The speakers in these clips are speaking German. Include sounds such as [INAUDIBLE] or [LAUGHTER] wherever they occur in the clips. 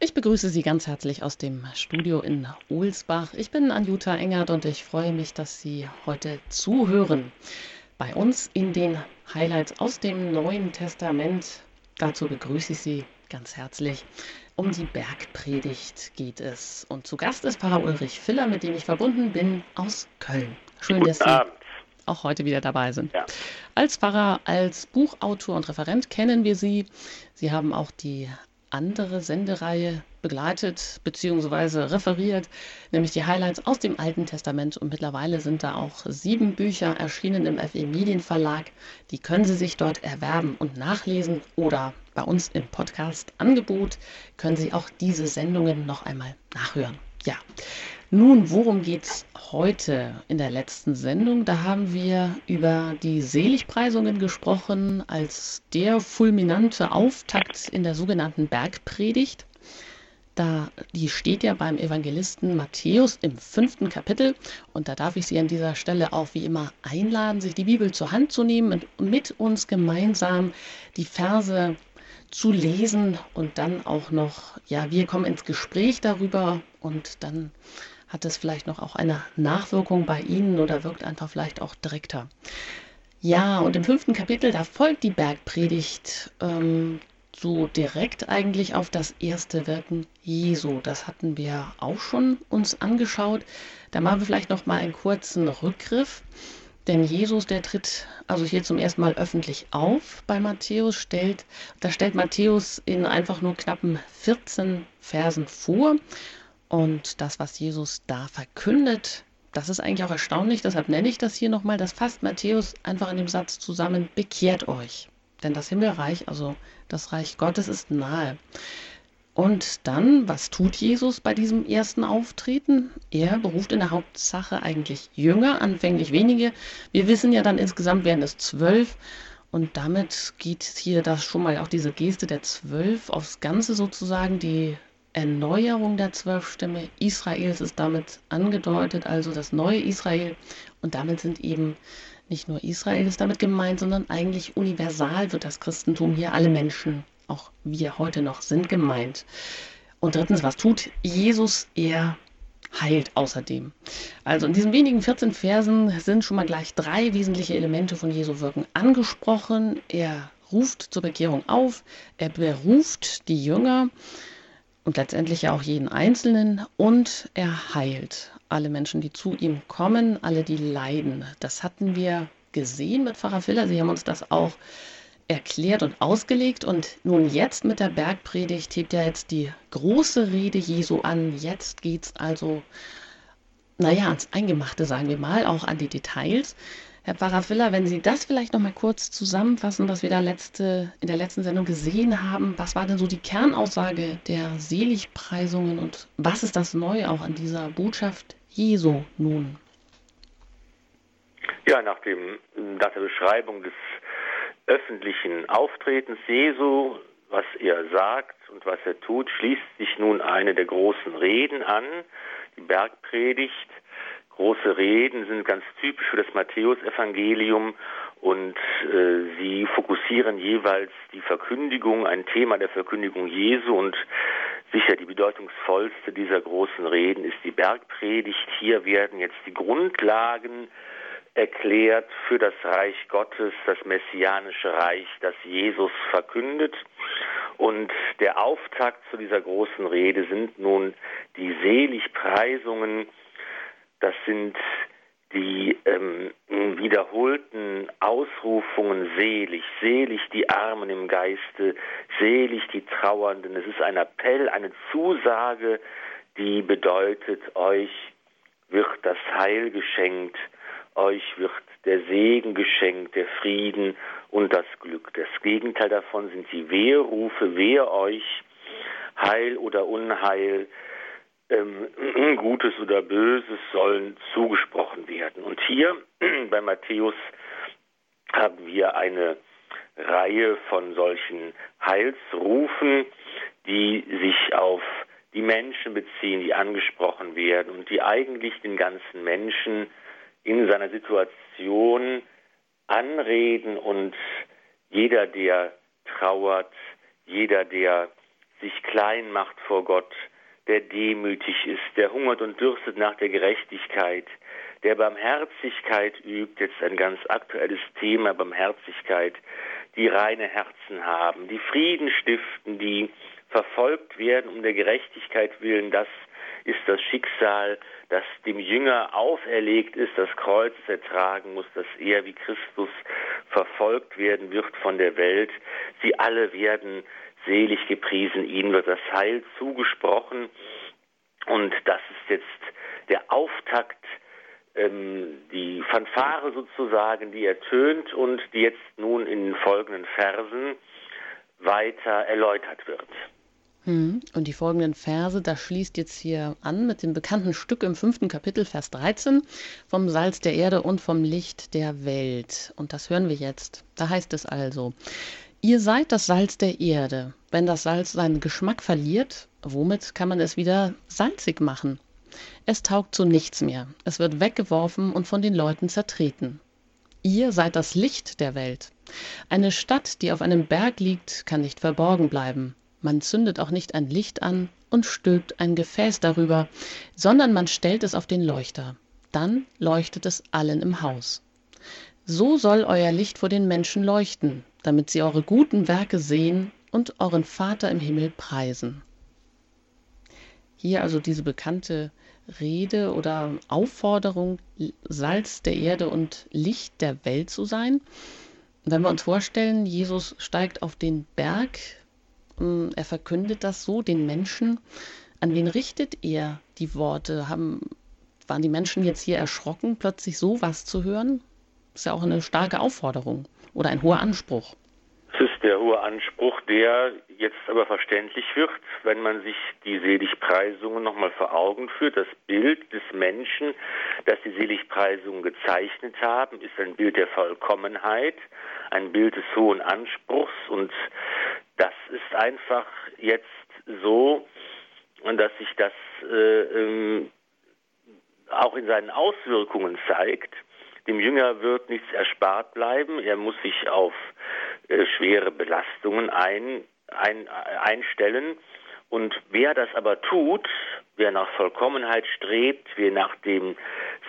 Ich begrüße Sie ganz herzlich aus dem Studio in Ohlsbach. Ich bin Anjuta Engert und ich freue mich, dass Sie heute zuhören. Bei uns in den Highlights aus dem Neuen Testament. Dazu begrüße ich Sie ganz herzlich. Um die Bergpredigt geht es. Und zu Gast ist Pfarrer Ulrich Filler, mit dem ich verbunden bin, aus Köln. Schön, dass Sie auch heute wieder dabei sind. Ja. Als Pfarrer, als Buchautor und Referent kennen wir Sie. Sie haben auch die andere Sendereihe begleitet bzw. referiert, nämlich die Highlights aus dem Alten Testament. Und mittlerweile sind da auch sieben Bücher erschienen im FE Medienverlag. Die können Sie sich dort erwerben und nachlesen oder bei uns im Podcast-Angebot können Sie auch diese Sendungen noch einmal nachhören. Ja, nun, worum geht es heute in der letzten Sendung? Da haben wir über die Seligpreisungen gesprochen als der fulminante Auftakt in der sogenannten Bergpredigt. Da, die steht ja beim Evangelisten Matthäus im fünften Kapitel. Und da darf ich Sie an dieser Stelle auch wie immer einladen, sich die Bibel zur Hand zu nehmen und mit uns gemeinsam die Verse zu lesen und dann auch noch, ja, wir kommen ins Gespräch darüber und dann hat es vielleicht noch auch eine Nachwirkung bei Ihnen oder wirkt einfach vielleicht auch direkter? Ja, und im fünften Kapitel, da folgt die Bergpredigt ähm, so direkt eigentlich auf das erste Wirken Jesu. Das hatten wir auch schon uns angeschaut. Da machen wir vielleicht noch mal einen kurzen Rückgriff. Denn Jesus, der tritt also hier zum ersten Mal öffentlich auf bei Matthäus, stellt, da stellt Matthäus in einfach nur knappen 14 Versen vor und das, was Jesus da verkündet, das ist eigentlich auch erstaunlich, deshalb nenne ich das hier nochmal, das fasst Matthäus einfach in dem Satz zusammen, bekehrt euch. Denn das Himmelreich, also das Reich Gottes ist nahe. Und dann, was tut Jesus bei diesem ersten Auftreten? Er beruft in der Hauptsache eigentlich Jünger, anfänglich wenige. Wir wissen ja dann insgesamt werden es zwölf. Und damit geht hier das schon mal auch diese Geste der zwölf aufs Ganze sozusagen, die Erneuerung der Zwölfstämme Israels ist damit angedeutet, also das neue Israel. Und damit sind eben nicht nur Israel ist damit gemeint, sondern eigentlich universal wird das Christentum hier alle Menschen, auch wir heute noch, sind gemeint. Und drittens, was tut Jesus? Er heilt außerdem. Also in diesen wenigen 14 Versen sind schon mal gleich drei wesentliche Elemente von Jesu Wirken angesprochen. Er ruft zur Bekehrung auf, er beruft die Jünger und letztendlich ja auch jeden Einzelnen und er heilt alle Menschen, die zu ihm kommen, alle, die leiden. Das hatten wir gesehen mit Pfarrer Filler. Sie haben uns das auch erklärt und ausgelegt. Und nun jetzt mit der Bergpredigt hebt ja jetzt die große Rede Jesu an. Jetzt geht es also, naja, ans Eingemachte, sagen wir mal, auch an die Details. Herr Pfarrer Filler, wenn Sie das vielleicht noch mal kurz zusammenfassen, was wir da letzte, in der letzten Sendung gesehen haben, was war denn so die Kernaussage der Seligpreisungen und was ist das Neue auch an dieser Botschaft Jesu nun? Ja, nach, dem, nach der Beschreibung des öffentlichen Auftretens Jesu, was er sagt und was er tut, schließt sich nun eine der großen Reden an, die Bergpredigt, Große Reden sind ganz typisch für das Matthäusevangelium und äh, sie fokussieren jeweils die Verkündigung, ein Thema der Verkündigung Jesu und sicher die bedeutungsvollste dieser großen Reden ist die Bergpredigt. Hier werden jetzt die Grundlagen erklärt für das Reich Gottes, das messianische Reich, das Jesus verkündet. Und der Auftakt zu dieser großen Rede sind nun die Seligpreisungen das sind die ähm, wiederholten Ausrufungen selig, selig die Armen im Geiste, selig die Trauernden. Es ist ein Appell, eine Zusage, die bedeutet, euch wird das Heil geschenkt, euch wird der Segen geschenkt, der Frieden und das Glück. Das Gegenteil davon sind die Weherufe, wehe euch, Heil oder Unheil, ähm, [CLEARS THROAT] Gutes oder Böses sollen zugesprochen werden. Und hier [CLEARS THROAT] bei Matthäus haben wir eine Reihe von solchen Heilsrufen, die sich auf die Menschen beziehen, die angesprochen werden und die eigentlich den ganzen Menschen in seiner Situation anreden und jeder, der trauert, jeder, der sich klein macht vor Gott, der demütig ist, der hungert und dürstet nach der Gerechtigkeit, der Barmherzigkeit übt, jetzt ein ganz aktuelles Thema, Barmherzigkeit, die reine Herzen haben, die Frieden stiften, die verfolgt werden um der Gerechtigkeit willen, das ist das Schicksal, das dem Jünger auferlegt ist, das Kreuz ertragen muss, dass er wie Christus verfolgt werden wird von der Welt. Sie alle werden selig gepriesen, ihnen wird das Heil zugesprochen. Und das ist jetzt der Auftakt, ähm, die Fanfare sozusagen, die ertönt und die jetzt nun in den folgenden Versen weiter erläutert wird. Hm, und die folgenden Verse, da schließt jetzt hier an mit dem bekannten Stück im fünften Kapitel, Vers 13, vom Salz der Erde und vom Licht der Welt. Und das hören wir jetzt. Da heißt es also, Ihr seid das Salz der Erde. Wenn das Salz seinen Geschmack verliert, womit kann man es wieder salzig machen? Es taugt zu nichts mehr. Es wird weggeworfen und von den Leuten zertreten. Ihr seid das Licht der Welt. Eine Stadt, die auf einem Berg liegt, kann nicht verborgen bleiben. Man zündet auch nicht ein Licht an und stülpt ein Gefäß darüber, sondern man stellt es auf den Leuchter. Dann leuchtet es allen im Haus. So soll euer Licht vor den Menschen leuchten, damit sie eure guten Werke sehen und euren Vater im Himmel preisen. Hier also diese bekannte Rede oder Aufforderung, Salz der Erde und Licht der Welt zu sein. Wenn wir uns vorstellen, Jesus steigt auf den Berg, ähm, er verkündet das so den Menschen. An wen richtet er die Worte? Haben, waren die Menschen jetzt hier erschrocken, plötzlich so was zu hören? ist ja auch eine starke Aufforderung oder ein hoher Anspruch. Es ist der hohe Anspruch, der jetzt aber verständlich wird, wenn man sich die Seligpreisungen nochmal vor Augen führt. Das Bild des Menschen, das die Seligpreisungen gezeichnet haben, ist ein Bild der Vollkommenheit, ein Bild des hohen Anspruchs und das ist einfach jetzt so, dass sich das äh, ähm, auch in seinen Auswirkungen zeigt. Dem Jünger wird nichts erspart bleiben. Er muss sich auf äh, schwere Belastungen ein, ein, einstellen. Und wer das aber tut, wer nach Vollkommenheit strebt, wer nach den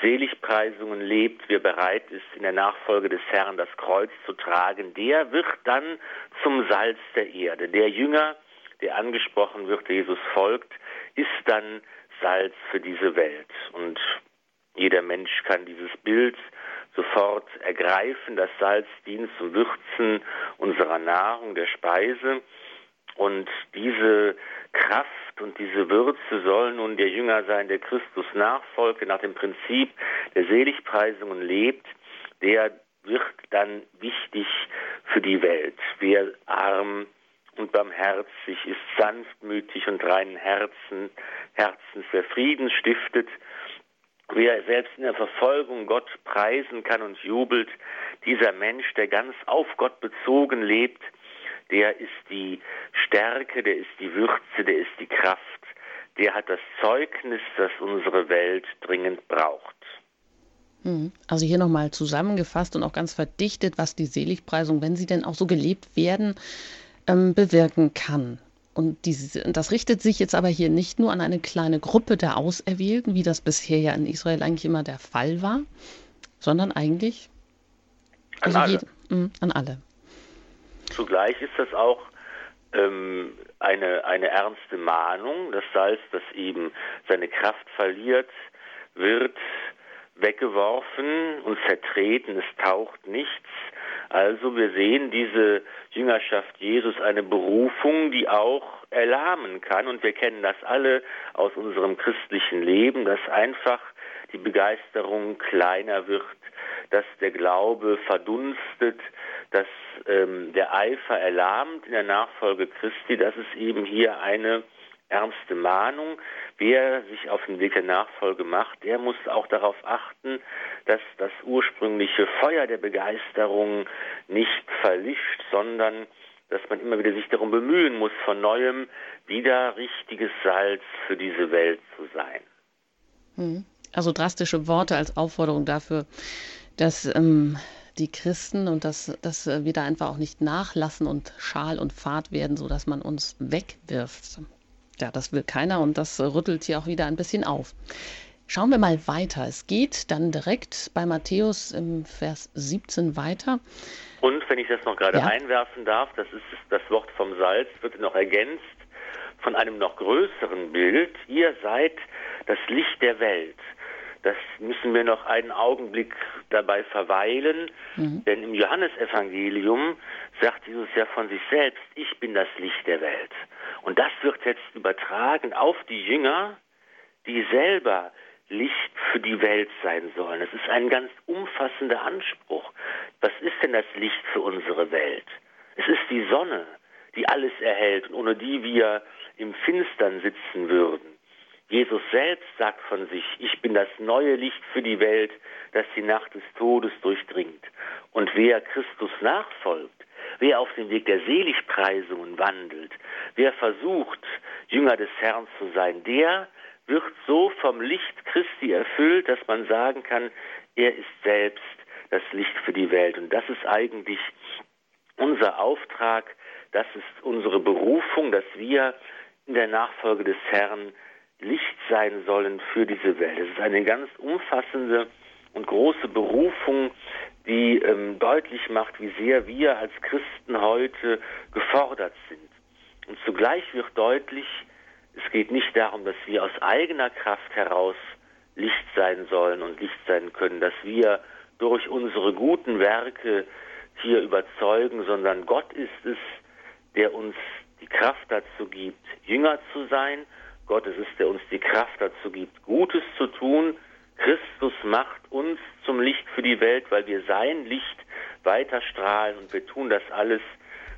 Seligpreisungen lebt, wer bereit ist, in der Nachfolge des Herrn das Kreuz zu tragen, der wird dann zum Salz der Erde. Der Jünger, der angesprochen wird, Jesus folgt, ist dann Salz für diese Welt. Und jeder Mensch kann dieses Bild sofort ergreifen. Das Salz dient zum Würzen unserer Nahrung, der Speise. Und diese Kraft und diese Würze soll nun der Jünger sein, der Christus nachfolgt, nach dem Prinzip der Seligpreisungen lebt, der wird dann wichtig für die Welt. Wer arm und barmherzig ist, sanftmütig und reinen Herzen, Herzens, wer Frieden stiftet, wie er selbst in der Verfolgung Gott preisen kann und jubelt, dieser Mensch, der ganz auf Gott bezogen lebt, der ist die Stärke, der ist die Würze, der ist die Kraft, der hat das Zeugnis, das unsere Welt dringend braucht. Hm. Also hier nochmal zusammengefasst und auch ganz verdichtet, was die Seligpreisung, wenn sie denn auch so gelebt werden, ähm, bewirken kann. Und diese, das richtet sich jetzt aber hier nicht nur an eine kleine Gruppe der Auserwählten, wie das bisher ja in Israel eigentlich immer der Fall war, sondern eigentlich an, also alle. Jede, mh, an alle. Zugleich ist das auch ähm, eine, eine ernste Mahnung. Das Salz, das eben seine Kraft verliert, wird weggeworfen und zertreten, es taucht nichts. Also wir sehen diese Jüngerschaft Jesus eine Berufung, die auch erlahmen kann. Und wir kennen das alle aus unserem christlichen Leben, dass einfach die Begeisterung kleiner wird, dass der Glaube verdunstet, dass ähm, der Eifer erlahmt in der Nachfolge Christi. Das ist eben hier eine ernste Mahnung. Wer sich auf den Weg der Nachfolge macht, der muss auch darauf achten, dass das ursprüngliche Feuer der Begeisterung nicht verlischt, sondern dass man immer wieder sich darum bemühen muss, von neuem wieder richtiges Salz für diese Welt zu sein. Hm. Also drastische Worte als Aufforderung dafür, dass ähm, die Christen und dass, dass wir da einfach auch nicht nachlassen und schal und fad werden, sodass man uns wegwirft. Ja, das will keiner und das rüttelt hier auch wieder ein bisschen auf. Schauen wir mal weiter. Es geht dann direkt bei Matthäus im Vers 17 weiter. Und wenn ich das noch gerade ja. einwerfen darf, das ist das Wort vom Salz, wird noch ergänzt von einem noch größeren Bild. Ihr seid das Licht der Welt. Das müssen wir noch einen Augenblick dabei verweilen, mhm. denn im Johannesevangelium sagt Jesus ja von sich selbst, ich bin das Licht der Welt. Und das wird jetzt übertragen auf die Jünger, die selber Licht für die Welt sein sollen. Es ist ein ganz umfassender Anspruch. Was ist denn das Licht für unsere Welt? Es ist die Sonne, die alles erhält und ohne die wir im Finstern sitzen würden. Jesus selbst sagt von sich, ich bin das neue Licht für die Welt, das die Nacht des Todes durchdringt. Und wer Christus nachfolgt, wer auf dem Weg der Seligpreisungen wandelt, wer versucht, Jünger des Herrn zu sein, der wird so vom Licht Christi erfüllt, dass man sagen kann, er ist selbst das Licht für die Welt. Und das ist eigentlich unser Auftrag, das ist unsere Berufung, dass wir in der Nachfolge des Herrn Licht sein sollen für diese Welt. Es ist eine ganz umfassende und große Berufung, die ähm, deutlich macht, wie sehr wir als Christen heute gefordert sind. Und zugleich wird deutlich, es geht nicht darum, dass wir aus eigener Kraft heraus Licht sein sollen und Licht sein können, dass wir durch unsere guten Werke hier überzeugen, sondern Gott ist es, der uns die Kraft dazu gibt, Jünger zu sein. Gott ist es, der uns die Kraft dazu gibt, Gutes zu tun. Christus macht uns zum Licht für die Welt, weil wir sein Licht weiter strahlen und wir tun das alles,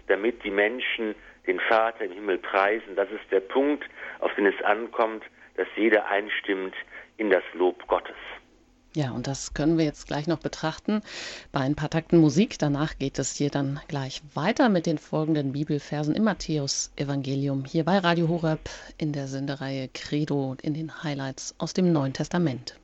damit die Menschen den Vater im Himmel preisen. Das ist der Punkt, auf den es ankommt, dass jeder einstimmt in das Lob Gottes. Ja, und das können wir jetzt gleich noch betrachten bei ein paar Takten Musik. Danach geht es hier dann gleich weiter mit den folgenden Bibelversen im Matthäus-Evangelium hier bei Radio Horeb in der Sendereihe Credo in den Highlights aus dem Neuen Testament.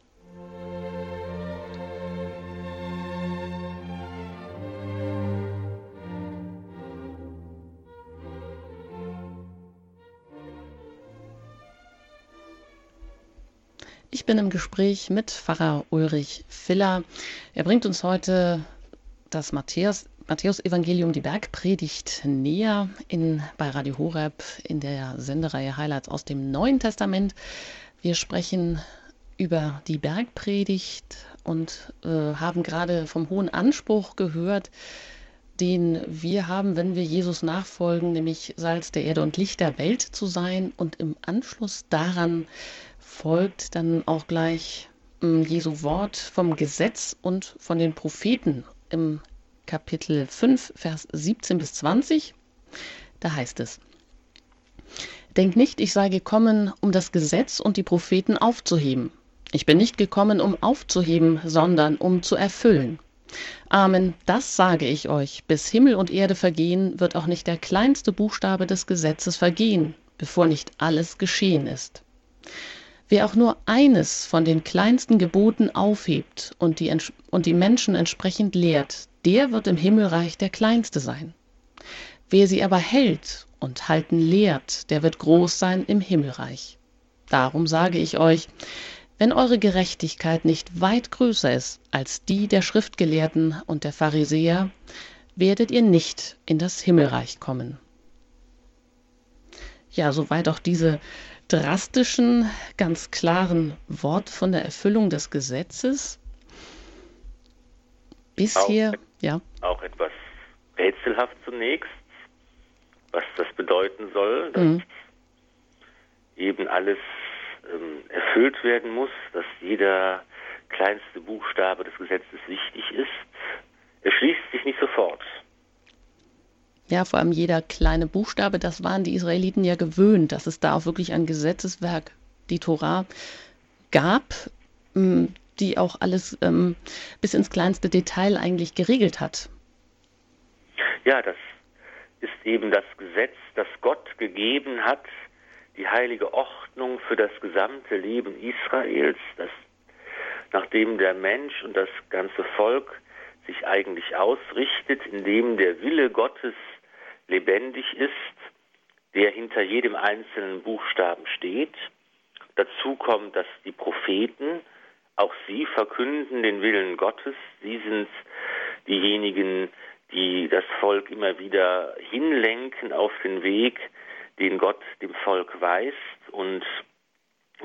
Bin im Gespräch mit Pfarrer Ulrich Filler. Er bringt uns heute das Matthäus, Matthäus-Evangelium, die Bergpredigt näher in, bei Radio Horeb in der Sendereihe Highlights aus dem Neuen Testament. Wir sprechen über die Bergpredigt und äh, haben gerade vom hohen Anspruch gehört, den wir haben, wenn wir Jesus nachfolgen, nämlich Salz der Erde und Licht der Welt zu sein und im Anschluss daran folgt dann auch gleich hm, Jesu Wort vom Gesetz und von den Propheten im Kapitel 5, Vers 17 bis 20. Da heißt es, Denk nicht, ich sei gekommen, um das Gesetz und die Propheten aufzuheben. Ich bin nicht gekommen, um aufzuheben, sondern um zu erfüllen. Amen, das sage ich euch. Bis Himmel und Erde vergehen, wird auch nicht der kleinste Buchstabe des Gesetzes vergehen, bevor nicht alles geschehen ist. Wer auch nur eines von den kleinsten Geboten aufhebt und die, und die Menschen entsprechend lehrt, der wird im Himmelreich der Kleinste sein. Wer sie aber hält und halten lehrt, der wird groß sein im Himmelreich. Darum sage ich euch, wenn eure Gerechtigkeit nicht weit größer ist als die der Schriftgelehrten und der Pharisäer, werdet ihr nicht in das Himmelreich kommen. Ja, soweit auch diese drastischen, ganz klaren Wort von der Erfüllung des Gesetzes. Bisher, auch, ja. Auch etwas rätselhaft zunächst, was das bedeuten soll, dass mhm. eben alles ähm, erfüllt werden muss, dass jeder kleinste Buchstabe des Gesetzes wichtig ist. Er schließt sich nicht sofort. Ja, vor allem jeder kleine Buchstabe, das waren die Israeliten ja gewöhnt, dass es da auch wirklich ein Gesetzeswerk, die Torah, gab, ähm, die auch alles ähm, bis ins kleinste Detail eigentlich geregelt hat. Ja, das ist eben das Gesetz, das Gott gegeben hat, die heilige Ordnung für das gesamte Leben Israels, das nachdem der Mensch und das ganze Volk sich eigentlich ausrichtet, indem der Wille Gottes lebendig ist, der hinter jedem einzelnen Buchstaben steht. Dazu kommt, dass die Propheten, auch sie verkünden den Willen Gottes. Sie sind diejenigen, die das Volk immer wieder hinlenken auf den Weg, den Gott dem Volk weist. Und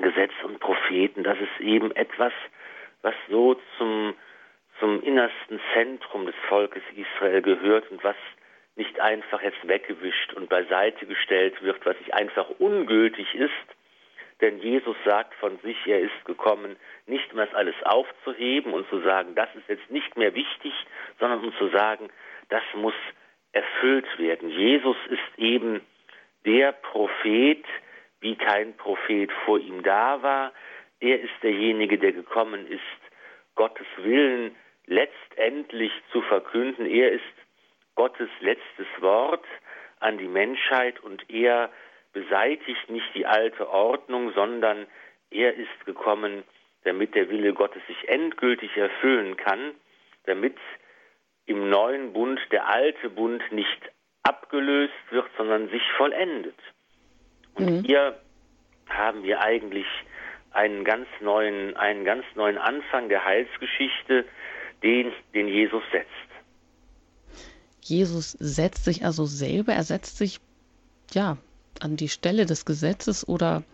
Gesetz und Propheten, das ist eben etwas, was so zum, zum innersten Zentrum des Volkes Israel gehört und was nicht einfach jetzt weggewischt und beiseite gestellt wird, was nicht einfach ungültig ist. Denn Jesus sagt von sich, er ist gekommen, nicht um das alles aufzuheben und zu sagen, das ist jetzt nicht mehr wichtig, sondern um zu sagen, das muss erfüllt werden. Jesus ist eben der Prophet, wie kein Prophet vor ihm da war. Er ist derjenige, der gekommen ist, Gottes Willen letztendlich zu verkünden. Er ist Gottes letztes Wort an die Menschheit und er beseitigt nicht die alte Ordnung, sondern er ist gekommen, damit der Wille Gottes sich endgültig erfüllen kann, damit im neuen Bund der alte Bund nicht abgelöst wird, sondern sich vollendet. Und mhm. hier haben wir eigentlich einen ganz neuen, einen ganz neuen Anfang der Heilsgeschichte, den, den Jesus setzt. Jesus setzt sich also selber, er setzt sich ja an die Stelle des Gesetzes oder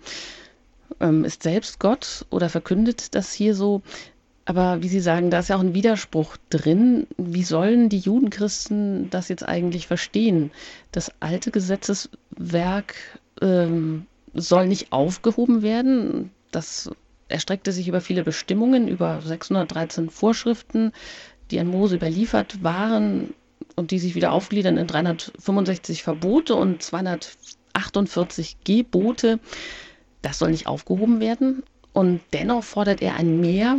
ähm, ist selbst Gott oder verkündet das hier so. Aber wie Sie sagen, da ist ja auch ein Widerspruch drin. Wie sollen die Judenchristen das jetzt eigentlich verstehen? Das alte Gesetzeswerk ähm, soll nicht aufgehoben werden. Das erstreckte sich über viele Bestimmungen, über 613 Vorschriften, die an Mose überliefert waren und die sich wieder aufgliedern in 365 Verbote und 248 Gebote. Das soll nicht aufgehoben werden. Und dennoch fordert er ein Mehr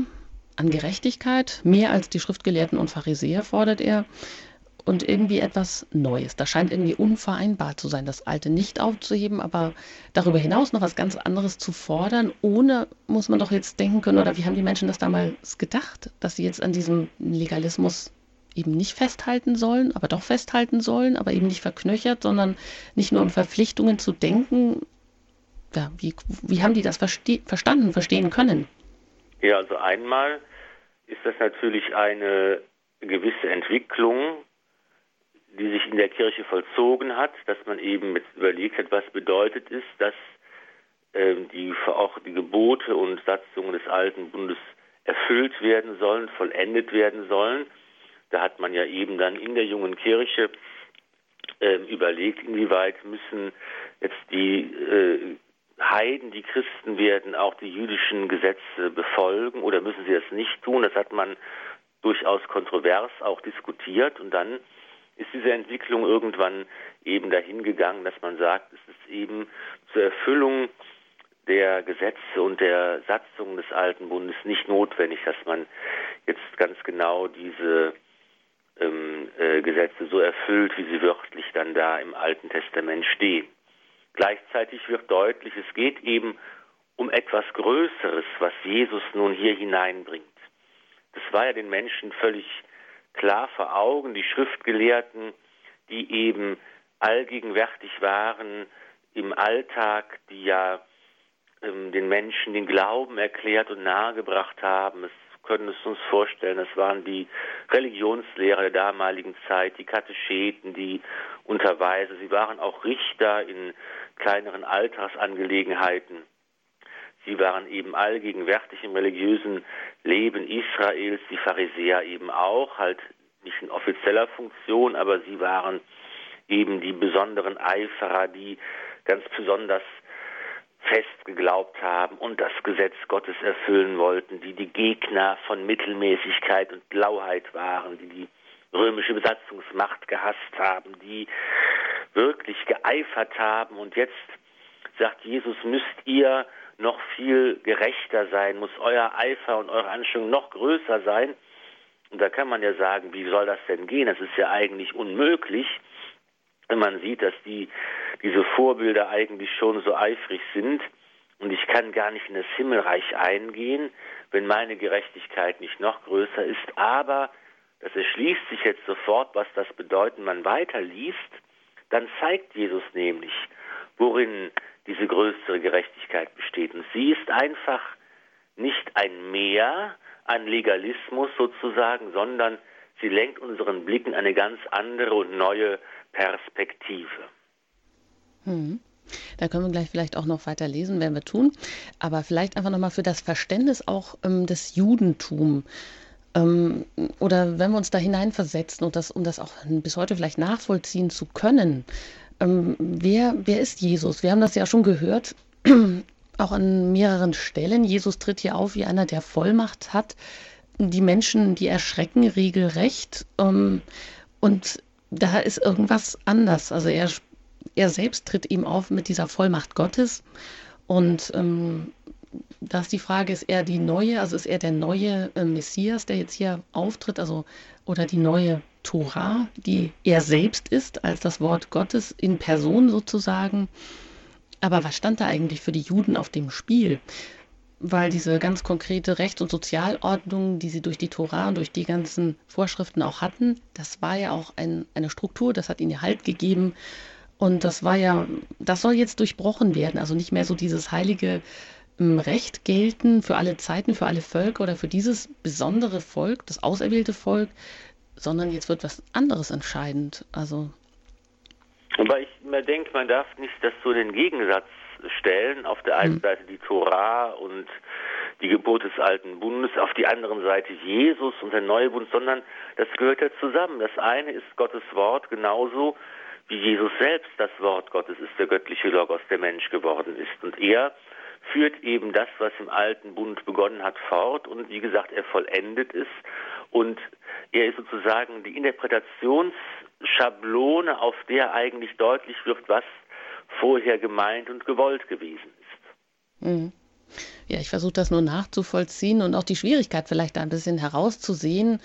an Gerechtigkeit, mehr als die Schriftgelehrten und Pharisäer fordert er und irgendwie etwas Neues. Das scheint irgendwie unvereinbar zu sein, das Alte nicht aufzuheben, aber darüber hinaus noch was ganz anderes zu fordern, ohne, muss man doch jetzt denken können, oder wie haben die Menschen das damals gedacht, dass sie jetzt an diesem Legalismus eben nicht festhalten sollen, aber doch festhalten sollen, aber eben nicht verknöchert, sondern nicht nur um Verpflichtungen zu denken. Ja, wie, wie haben die das verste verstanden, verstehen können? Ja, also einmal ist das natürlich eine gewisse Entwicklung, die sich in der Kirche vollzogen hat, dass man eben überlegt hat, was bedeutet es, dass ähm, die, auch die Gebote und Satzungen des alten Bundes erfüllt werden sollen, vollendet werden sollen. Da hat man ja eben dann in der jungen Kirche äh, überlegt, inwieweit müssen jetzt die äh, Heiden, die Christen werden, auch die jüdischen Gesetze befolgen oder müssen sie das nicht tun? Das hat man durchaus kontrovers auch diskutiert und dann ist diese Entwicklung irgendwann eben dahin gegangen, dass man sagt, es ist eben zur Erfüllung der Gesetze und der Satzungen des Alten Bundes nicht notwendig, dass man jetzt ganz genau diese ähm, äh, Gesetze so erfüllt, wie sie wörtlich dann da im Alten Testament stehen. Gleichzeitig wird deutlich, es geht eben um etwas Größeres, was Jesus nun hier hineinbringt. Das war ja den Menschen völlig klar vor Augen, die Schriftgelehrten, die eben allgegenwärtig waren im Alltag, die ja ähm, den Menschen den Glauben erklärt und nahegebracht haben. Es können es uns vorstellen, das waren die Religionslehrer der damaligen Zeit, die Katecheten, die Unterweiser. Sie waren auch Richter in kleineren Alltagsangelegenheiten. Sie waren eben allgegenwärtig im religiösen Leben Israels, die Pharisäer eben auch, halt nicht in offizieller Funktion, aber sie waren eben die besonderen Eiferer, die ganz besonders fest geglaubt haben und das Gesetz Gottes erfüllen wollten, die die Gegner von Mittelmäßigkeit und Lauheit waren, die die römische Besatzungsmacht gehasst haben, die wirklich geeifert haben und jetzt sagt Jesus, müsst ihr noch viel gerechter sein, muss euer Eifer und eure Anstrengung noch größer sein. Und da kann man ja sagen, wie soll das denn gehen? Das ist ja eigentlich unmöglich, wenn man sieht, dass die, diese Vorbilder eigentlich schon so eifrig sind. Und ich kann gar nicht in das Himmelreich eingehen, wenn meine Gerechtigkeit nicht noch größer ist. Aber das erschließt sich jetzt sofort, was das bedeutet, man weiterliest, dann zeigt Jesus nämlich, worin diese größere Gerechtigkeit besteht. Und sie ist einfach nicht ein Mehr an Legalismus sozusagen, sondern sie lenkt unseren Blicken eine ganz andere und neue Perspektive. Hm. Da können wir gleich vielleicht auch noch weiter lesen, werden wir tun. Aber vielleicht einfach nochmal für das Verständnis auch ähm, des Judentums. Ähm, oder wenn wir uns da hineinversetzen und das, um das auch bis heute vielleicht nachvollziehen zu können. Ähm, wer, wer ist Jesus? Wir haben das ja schon gehört, [CLEARS THROAT] auch an mehreren Stellen. Jesus tritt hier auf wie einer, der Vollmacht hat. Die Menschen, die erschrecken regelrecht. Ähm, und da ist irgendwas anders. Also er, er selbst tritt ihm auf mit dieser Vollmacht Gottes. Und ähm, da ist die Frage, ist er die neue, also ist er der neue äh, Messias, der jetzt hier auftritt, also oder die neue Tora, die er selbst ist, als das Wort Gottes in Person sozusagen. Aber was stand da eigentlich für die Juden auf dem Spiel? Weil diese ganz konkrete Rechts- und Sozialordnung, die sie durch die Tora und durch die ganzen Vorschriften auch hatten, das war ja auch ein, eine Struktur, das hat ihnen Halt gegeben. Und das war ja, das soll jetzt durchbrochen werden. Also nicht mehr so dieses heilige ähm, Recht gelten für alle Zeiten, für alle Völker oder für dieses besondere Volk, das auserwählte Volk, sondern jetzt wird was anderes entscheidend. Also Wobei ich mir denke, man darf nicht das so den Gegensatz stellen. Auf der einen mhm. Seite die Tora und die Geburt des alten Bundes, auf die anderen Seite Jesus und der neue Bund, sondern das gehört ja zusammen. Das eine ist Gottes Wort genauso wie Jesus selbst das Wort Gottes ist, der göttliche Logos, der Mensch geworden ist. Und er führt eben das, was im alten Bund begonnen hat, fort und wie gesagt, er vollendet es und er ist sozusagen die Interpretations Schablone, auf der eigentlich deutlich wird, was vorher gemeint und gewollt gewesen ist. Mhm. Ja, ich versuche das nur nachzuvollziehen und auch die Schwierigkeit vielleicht ein bisschen herauszusehen,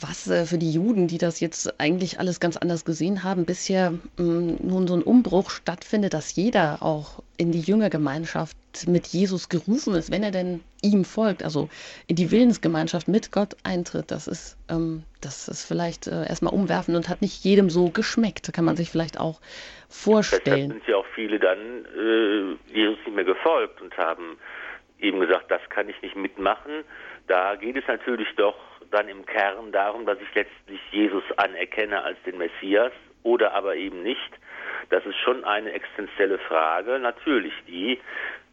was äh, für die Juden, die das jetzt eigentlich alles ganz anders gesehen haben, bisher mm, nun so ein Umbruch stattfindet, dass jeder auch in die Jüngergemeinschaft mit Jesus gerufen ist, wenn er denn ihm folgt, also in die Willensgemeinschaft mit Gott eintritt. Das ist, ähm, das ist vielleicht äh, erstmal umwerfen und hat nicht jedem so geschmeckt, kann man sich vielleicht auch vorstellen. Deshalb sind ja auch viele dann äh, Jesus nicht mehr gefolgt und haben eben gesagt, das kann ich nicht mitmachen. Da geht es natürlich doch dann im Kern darum, dass ich letztlich Jesus anerkenne als den Messias oder aber eben nicht. Das ist schon eine existenzielle Frage, natürlich, die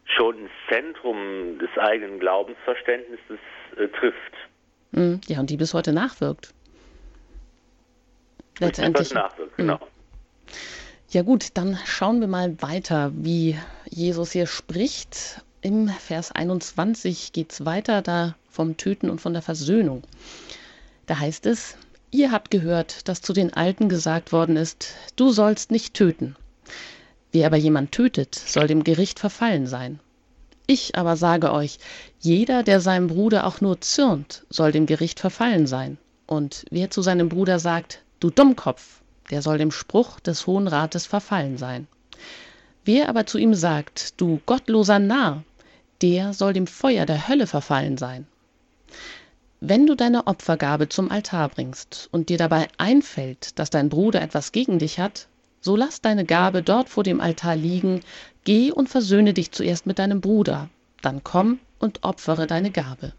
schon ins Zentrum des eigenen Glaubensverständnisses äh, trifft. Hm, ja, und die bis heute nachwirkt. Letztendlich. Nachwirkt, hm. genau. Ja gut, dann schauen wir mal weiter, wie Jesus hier spricht im Vers 21 geht es weiter, da vom Töten und von der Versöhnung. Da heißt es, ihr habt gehört, dass zu den Alten gesagt worden ist, du sollst nicht töten. Wer aber jemand tötet, soll dem Gericht verfallen sein. Ich aber sage euch, jeder, der seinem Bruder auch nur zürnt, soll dem Gericht verfallen sein. Und wer zu seinem Bruder sagt, du Dummkopf, der soll dem Spruch des Hohen Rates verfallen sein. Wer aber zu ihm sagt, du gottloser Narr, der soll dem Feuer der Hölle verfallen sein. Wenn du deine Opfergabe zum Altar bringst und dir dabei einfällt, dass dein Bruder etwas gegen dich hat, so lass deine Gabe dort vor dem Altar liegen, geh und versöhne dich zuerst mit deinem Bruder, dann komm und opfere deine Gabe.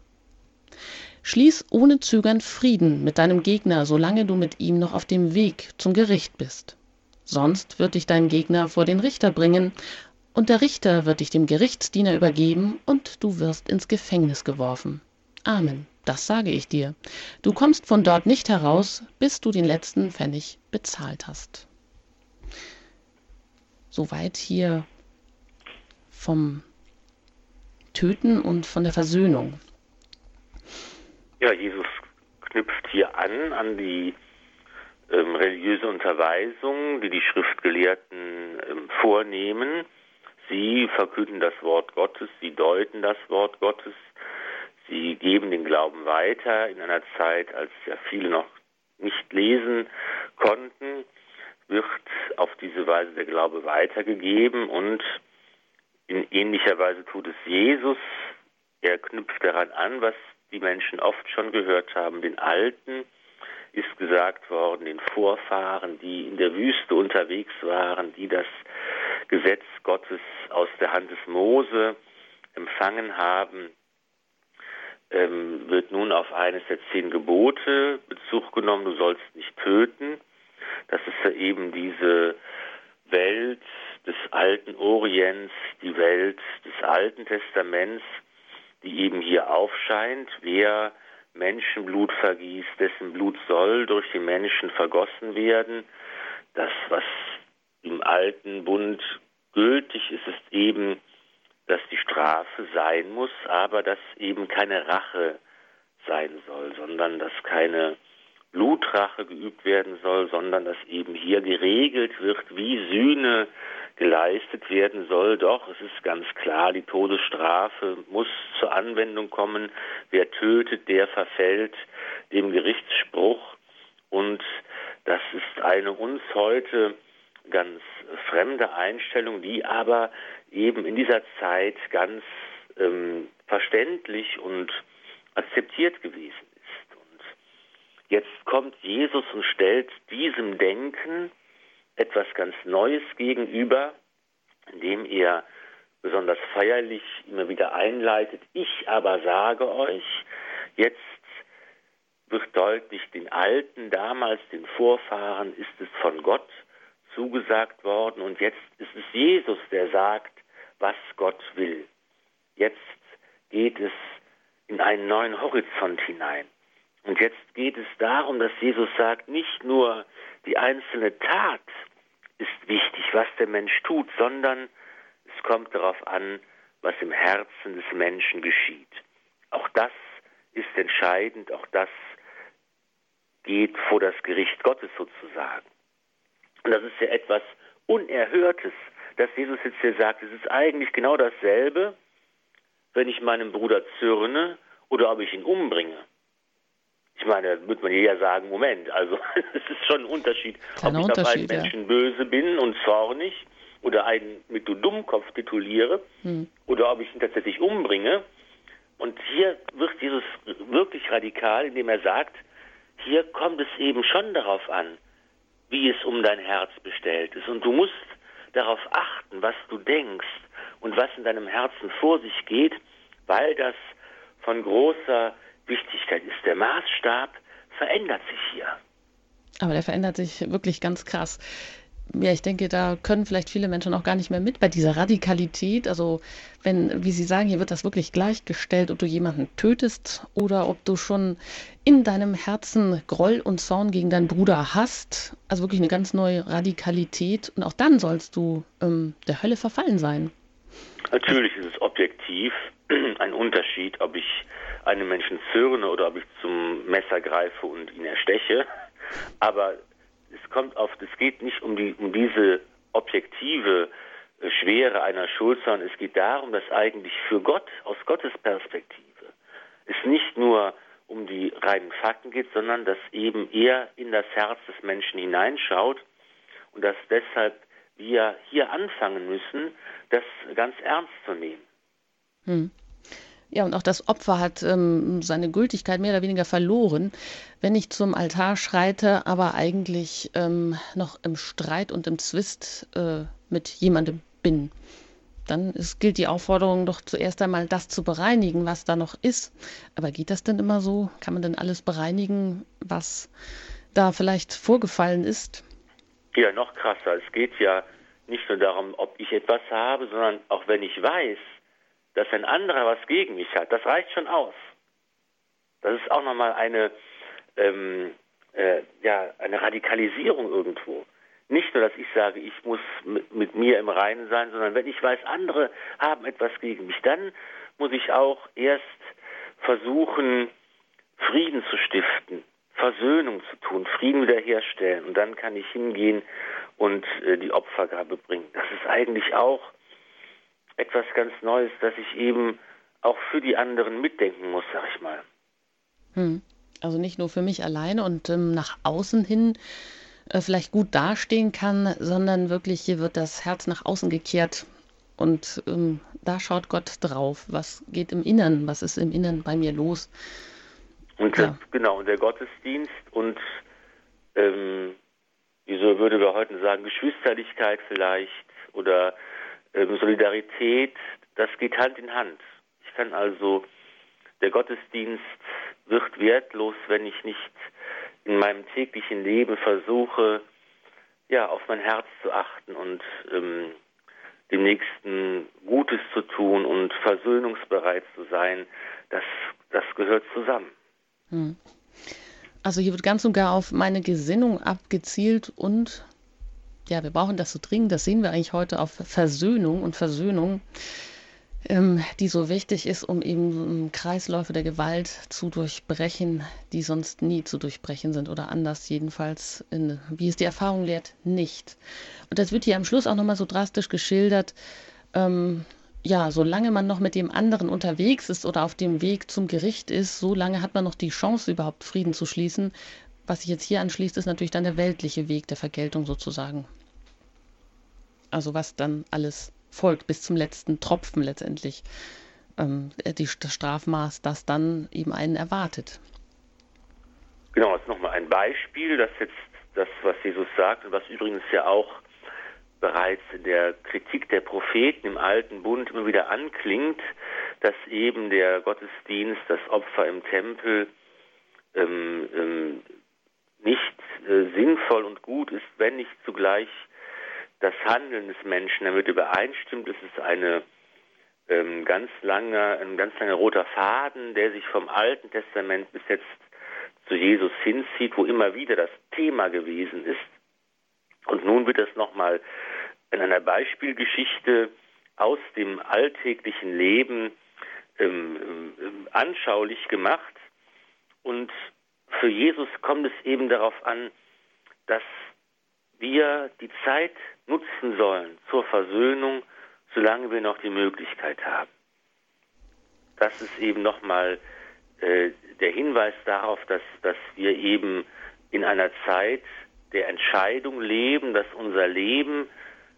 Schließ ohne Zögern Frieden mit deinem Gegner, solange du mit ihm noch auf dem Weg zum Gericht bist. Sonst wird dich dein Gegner vor den Richter bringen, und der Richter wird dich dem Gerichtsdiener übergeben, und du wirst ins Gefängnis geworfen. Amen, das sage ich dir. Du kommst von dort nicht heraus, bis du den letzten Pfennig bezahlt hast. Soweit hier vom Töten und von der Versöhnung. Ja, Jesus knüpft hier an an die ähm, religiöse Unterweisung, die die Schriftgelehrten ähm, vornehmen Sie verkünden das Wort Gottes, sie deuten das Wort Gottes, sie geben den Glauben weiter in einer Zeit, als ja viele noch nicht lesen konnten, wird auf diese Weise der Glaube weitergegeben und in ähnlicher Weise tut es Jesus. Er knüpft daran an, was die Menschen oft schon gehört haben, den alten, ist gesagt worden, den Vorfahren, die in der Wüste unterwegs waren, die das Gesetz Gottes aus der Hand des Mose empfangen haben, ähm, wird nun auf eines der zehn Gebote Bezug genommen, du sollst nicht töten. Das ist ja eben diese Welt des alten Orients, die Welt des Alten Testaments, die eben hier aufscheint. Wer Menschenblut vergießt, dessen Blut soll durch die Menschen vergossen werden. Das, was im alten Bund gültig ist, ist eben, dass die Strafe sein muss, aber dass eben keine Rache sein soll, sondern dass keine Blutrache geübt werden soll, sondern dass eben hier geregelt wird, wie Sühne geleistet werden soll. Doch es ist ganz klar, die Todesstrafe muss zur Anwendung kommen. Wer tötet, der verfällt dem Gerichtsspruch. Und das ist eine uns heute ganz fremde Einstellung, die aber eben in dieser Zeit ganz ähm, verständlich und akzeptiert gewesen ist. Und jetzt kommt Jesus und stellt diesem Denken etwas ganz Neues gegenüber, indem er besonders feierlich immer wieder einleitet. Ich aber sage euch, jetzt wird deutlich, den Alten damals, den Vorfahren, ist es von Gott zugesagt worden und jetzt ist es Jesus, der sagt, was Gott will. Jetzt geht es in einen neuen Horizont hinein. Und jetzt geht es darum, dass Jesus sagt, nicht nur die einzelne Tat ist wichtig, was der Mensch tut, sondern es kommt darauf an, was im Herzen des Menschen geschieht. Auch das ist entscheidend, auch das geht vor das Gericht Gottes sozusagen. Und das ist ja etwas Unerhörtes, dass Jesus jetzt hier sagt, es ist eigentlich genau dasselbe, wenn ich meinem Bruder zürne oder ob ich ihn umbringe. Ich meine, da würde man ja sagen, Moment, also [LAUGHS] es ist schon ein Unterschied, Kleiner ob ich auf einen Unterschied, ja. Menschen böse bin und zornig oder einen mit du Dummkopf tituliere Hm. oder ob ich ihn tatsächlich umbringe. Und hier wird Jesus wirklich radikal, indem er sagt, hier kommt es eben schon darauf an, wie es um dein Herz bestellt ist. Und du musst darauf achten, was du denkst und was in deinem Herzen vor sich geht, weil das von großer Wichtigkeit ist. Der Maßstab verändert sich hier. Aber der verändert sich wirklich ganz krass. Ja, ich denke, da können vielleicht viele Menschen auch gar nicht mehr mit bei dieser Radikalität. Also, wenn, wie Sie sagen, hier wird das wirklich gleichgestellt, ob du jemanden tötest oder ob du schon in deinem Herzen Groll und Zorn gegen deinen Bruder hast. Also wirklich eine ganz neue Radikalität. Und auch dann sollst du ähm, der Hölle verfallen sein. Natürlich ist es objektiv [CLEARS THROAT] ein Unterschied, ob ich einem Menschen zürne oder ob ich zum Messer greife und ihn ersteche. Aber es kommt auf, es geht nicht um die, um diese objektive äh, Schwere einer Schuld, sondern es geht darum, dass eigentlich für Gott, aus Gottes Perspektive, es nicht nur um die reinen Fakten geht, sondern dass eben er in das Herz des Menschen hineinschaut und dass deshalb wir hier anfangen müssen, das ganz ernst zu nehmen. Hm. Ja, und auch das Opfer hat ähm, seine Gültigkeit mehr oder weniger verloren, wenn ich zum Altar schreite, aber eigentlich ähm, noch im Streit und im Zwist äh, mit jemandem bin. Dann ist, gilt die Aufforderung doch zuerst einmal, das zu bereinigen, was da noch ist. Aber geht das denn immer so? Kann man denn alles bereinigen, was da vielleicht vorgefallen ist? Ja, noch krasser. Es geht ja nicht nur darum, ob ich etwas habe, sondern auch wenn ich weiß, dass ein anderer was gegen mich hat, das reicht schon aus. Das ist auch nochmal eine, ähm, äh, ja, eine Radikalisierung irgendwo. Nicht nur, dass ich sage, ich muss mit, mit mir im Reinen sein, sondern wenn ich weiß, andere haben etwas gegen mich, dann muss ich auch erst versuchen, Frieden zu stiften, Versöhnung zu tun, Frieden wiederherstellen. Und dann kann ich hingehen und äh, die Opfergabe bringen. Das ist eigentlich auch etwas ganz Neues, dass ich eben auch für die anderen mitdenken muss, sag ich mal. Hm. Also nicht nur für mich alleine und ähm, nach außen hin äh, vielleicht gut dastehen kann, sondern wirklich hier wird das Herz nach außen gekehrt und ähm, da schaut Gott drauf. Was geht im Innern? Was ist im Innern bei mir los? Und ja. genau, und der Gottesdienst und ähm, wieso würde wir heute sagen, Geschwisterlichkeit vielleicht oder ähm, Solidarität, das geht Hand in Hand. Ich kann also, der Gottesdienst wird wertlos, wenn ich nicht in meinem täglichen Leben versuche, ja, auf mein Herz zu achten und ähm, dem Nächsten Gutes zu tun und versöhnungsbereit zu sein, das, das gehört zusammen. Hm. Also hier wird ganz und gar auf meine Gesinnung abgezielt und ja, wir brauchen das so dringend, das sehen wir eigentlich heute auf Versöhnung und Versöhnung ähm, die so wichtig ist, um eben Kreisläufe der Gewalt zu durchbrechen, die sonst nie zu durchbrechen sind oder anders jedenfalls, in, wie es die Erfahrung lehrt, nicht. Und das wird hier am Schluss auch nochmal so drastisch geschildert. Ähm, ja, solange man noch mit dem anderen unterwegs ist oder auf dem Weg zum Gericht ist, solange hat man noch die Chance, überhaupt Frieden zu schließen. Was sich jetzt hier anschließt, ist natürlich dann der weltliche Weg der Vergeltung sozusagen. Also was dann alles folgt bis zum letzten Tropfen letztendlich. Ähm, die, das Strafmaß, das dann eben einen erwartet. Genau, das ist nochmal ein Beispiel, das jetzt das, was Jesus sagt und was übrigens ja auch bereits in der Kritik der Propheten im Alten Bund immer wieder anklingt, dass eben der Gottesdienst, das Opfer im Tempel ähm, ähm, nicht äh, sinnvoll und gut ist, wenn nicht zugleich das Handeln des Menschen damit übereinstimmt. Es ist eine ähm, ganz lange, ein ganz langer roter Faden, der sich vom Alten Testament bis jetzt zu Jesus hinzieht, wo immer wieder das Thema gewesen ist. Und nun wird das nochmal in einer Beispielgeschichte aus dem alltäglichen Leben ähm, ähm, anschaulich gemacht. Und für Jesus kommt es eben darauf an, dass wir die Zeit nutzen sollen zur Versöhnung, solange wir noch die Möglichkeit haben. Das ist eben nochmal äh, der Hinweis darauf, dass, dass wir eben in einer Zeit der Entscheidung leben, dass unser Leben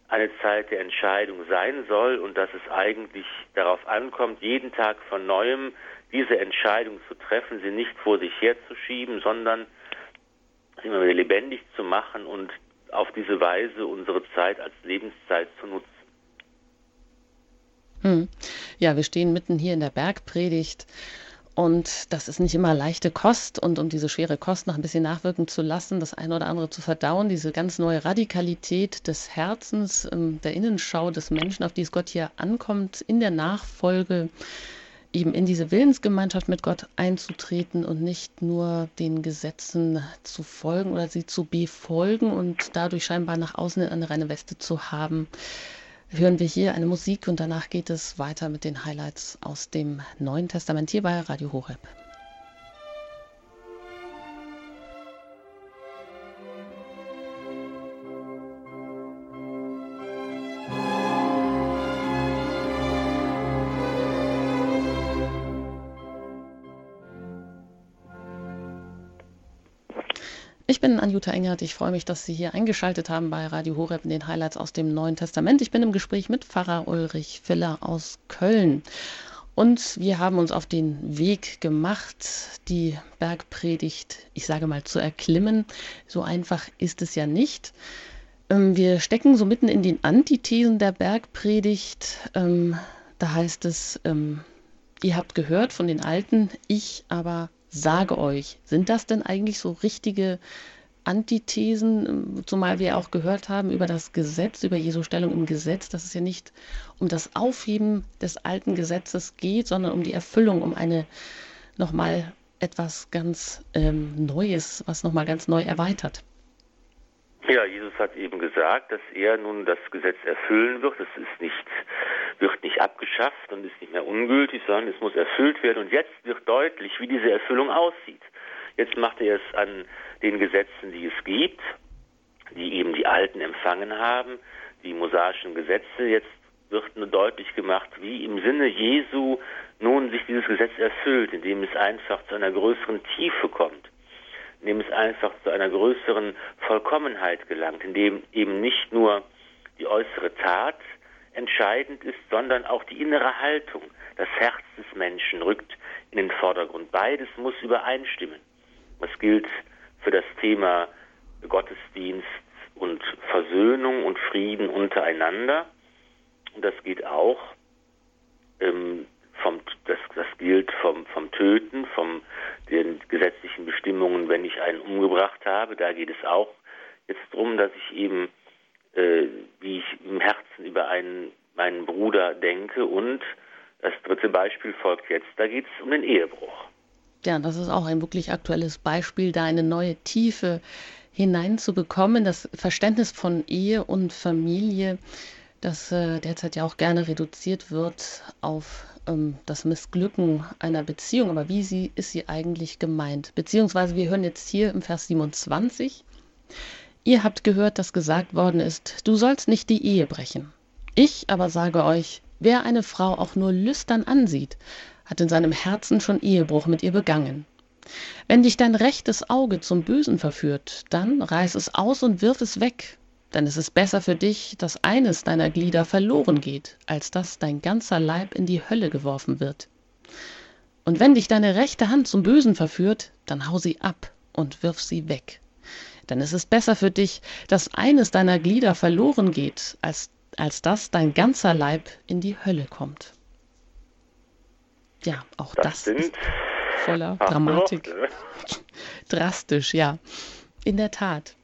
eine Zeit der Entscheidung sein soll und dass es eigentlich darauf ankommt, jeden Tag von neuem diese Entscheidung zu treffen, sie nicht vor sich herzuschieben, sondern sie immer wieder lebendig zu machen und auf diese Weise unsere Zeit als Lebenszeit zu nutzen. Hm. Ja, wir stehen mitten hier in der Bergpredigt und das ist nicht immer leichte Kost. Und um diese schwere Kost noch ein bisschen nachwirken zu lassen, das eine oder andere zu verdauen, diese ganz neue Radikalität des Herzens, ähm, der Innenschau des Menschen, auf die es Gott hier ankommt, in der Nachfolge, eben in diese Willensgemeinschaft mit Gott einzutreten und nicht nur den Gesetzen zu folgen oder sie zu befolgen und dadurch scheinbar nach außen eine reine Weste zu haben, hören wir hier eine Musik und danach geht es weiter mit den Highlights aus dem Neuen Testament hier bei Radio Horeb. Ich bin Anjuta Engert. Ich freue mich, dass Sie hier eingeschaltet haben bei Radio Horeb in den Highlights aus dem Neuen Testament. Ich bin im Gespräch mit Pfarrer Ulrich Filler aus Köln. Und wir haben uns auf den Weg gemacht, die Bergpredigt, ich sage mal, zu erklimmen. So einfach ist es ja nicht. Ähm, wir stecken so mitten in den Antithesen der Bergpredigt. Ähm, da heißt es, ähm, ihr habt gehört von den Alten, ich aber sage euch. Sind das denn eigentlich so richtige Antithesen, zumal wir auch gehört haben über das Gesetz, über Jesu Stellung im Gesetz, dass es ja nicht um das Aufheben des alten Gesetzes geht, sondern um die Erfüllung, um eine nochmal etwas ganz ähm, Neues, was nochmal ganz neu erweitert. Ja, Jesus hat eben gesagt, dass er nun das Gesetz erfüllen wird. Es ist nicht, wird nicht abgeschafft und ist nicht mehr ungültig, sondern es muss erfüllt werden. Und jetzt wird deutlich, wie diese Erfüllung aussieht. Jetzt macht er es an den Gesetzen, die es gibt, die eben die Alten empfangen haben, die mosaischen Gesetze. Jetzt wird nur deutlich gemacht, wie im Sinne Jesu nun sich dieses Gesetz erfüllt, indem es einfach zu einer größeren Tiefe kommt indem es einfach zu einer größeren Vollkommenheit gelangt, indem eben nicht nur die äußere Tat entscheidend ist, sondern auch die innere Haltung. Das Herz des Menschen rückt in den Vordergrund. Beides muss übereinstimmen. Das gilt für das Thema Gottesdienst und Versöhnung und Frieden untereinander. Und das geht auch ähm, vom, das, das gilt vom, vom Töten, von den gesetzlichen Bestimmungen, wenn ich einen umgebracht habe. Da geht es auch jetzt darum, dass ich eben, äh, wie ich im Herzen über einen, meinen Bruder denke. Und das dritte Beispiel folgt jetzt, da geht es um den Ehebruch. Ja, das ist auch ein wirklich aktuelles Beispiel, da eine neue Tiefe hineinzubekommen, das Verständnis von Ehe und Familie, das äh, derzeit ja auch gerne reduziert wird auf ähm, das Missglücken einer Beziehung. Aber wie sie, ist sie eigentlich gemeint? Beziehungsweise wir hören jetzt hier im Vers 27, ihr habt gehört, dass gesagt worden ist, du sollst nicht die Ehe brechen. Ich aber sage euch, wer eine Frau auch nur lüstern ansieht, hat in seinem Herzen schon Ehebruch mit ihr begangen. Wenn dich dein rechtes Auge zum Bösen verführt, dann reiß es aus und wirf es weg, denn es ist besser für dich, dass eines deiner Glieder verloren geht, als dass dein ganzer Leib in die Hölle geworfen wird. Und wenn dich deine rechte Hand zum Bösen verführt, dann hau sie ab und wirf sie weg. Denn es ist besser für dich, dass eines deiner Glieder verloren geht, als, als dass dein ganzer Leib in die Hölle kommt. Ja, auch das, das ist voller Dramatik. [LAUGHS] Drastisch, ja. In der Tat.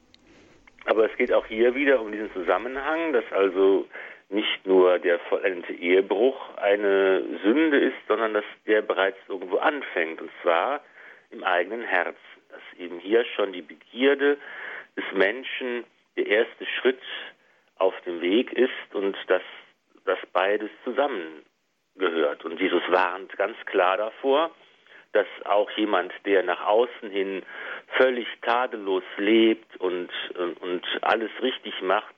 Aber es geht auch hier wieder um diesen Zusammenhang, dass also nicht nur der vollendete Ehebruch eine Sünde ist, sondern dass der bereits irgendwo anfängt, und zwar im eigenen Herzen. Dass eben hier schon die Begierde des Menschen der erste Schritt auf dem Weg ist und dass das beides zusammengehört. Und Jesus warnt ganz klar davor, dass auch jemand, der nach außen hin völlig tadellos lebt und, und, alles richtig macht,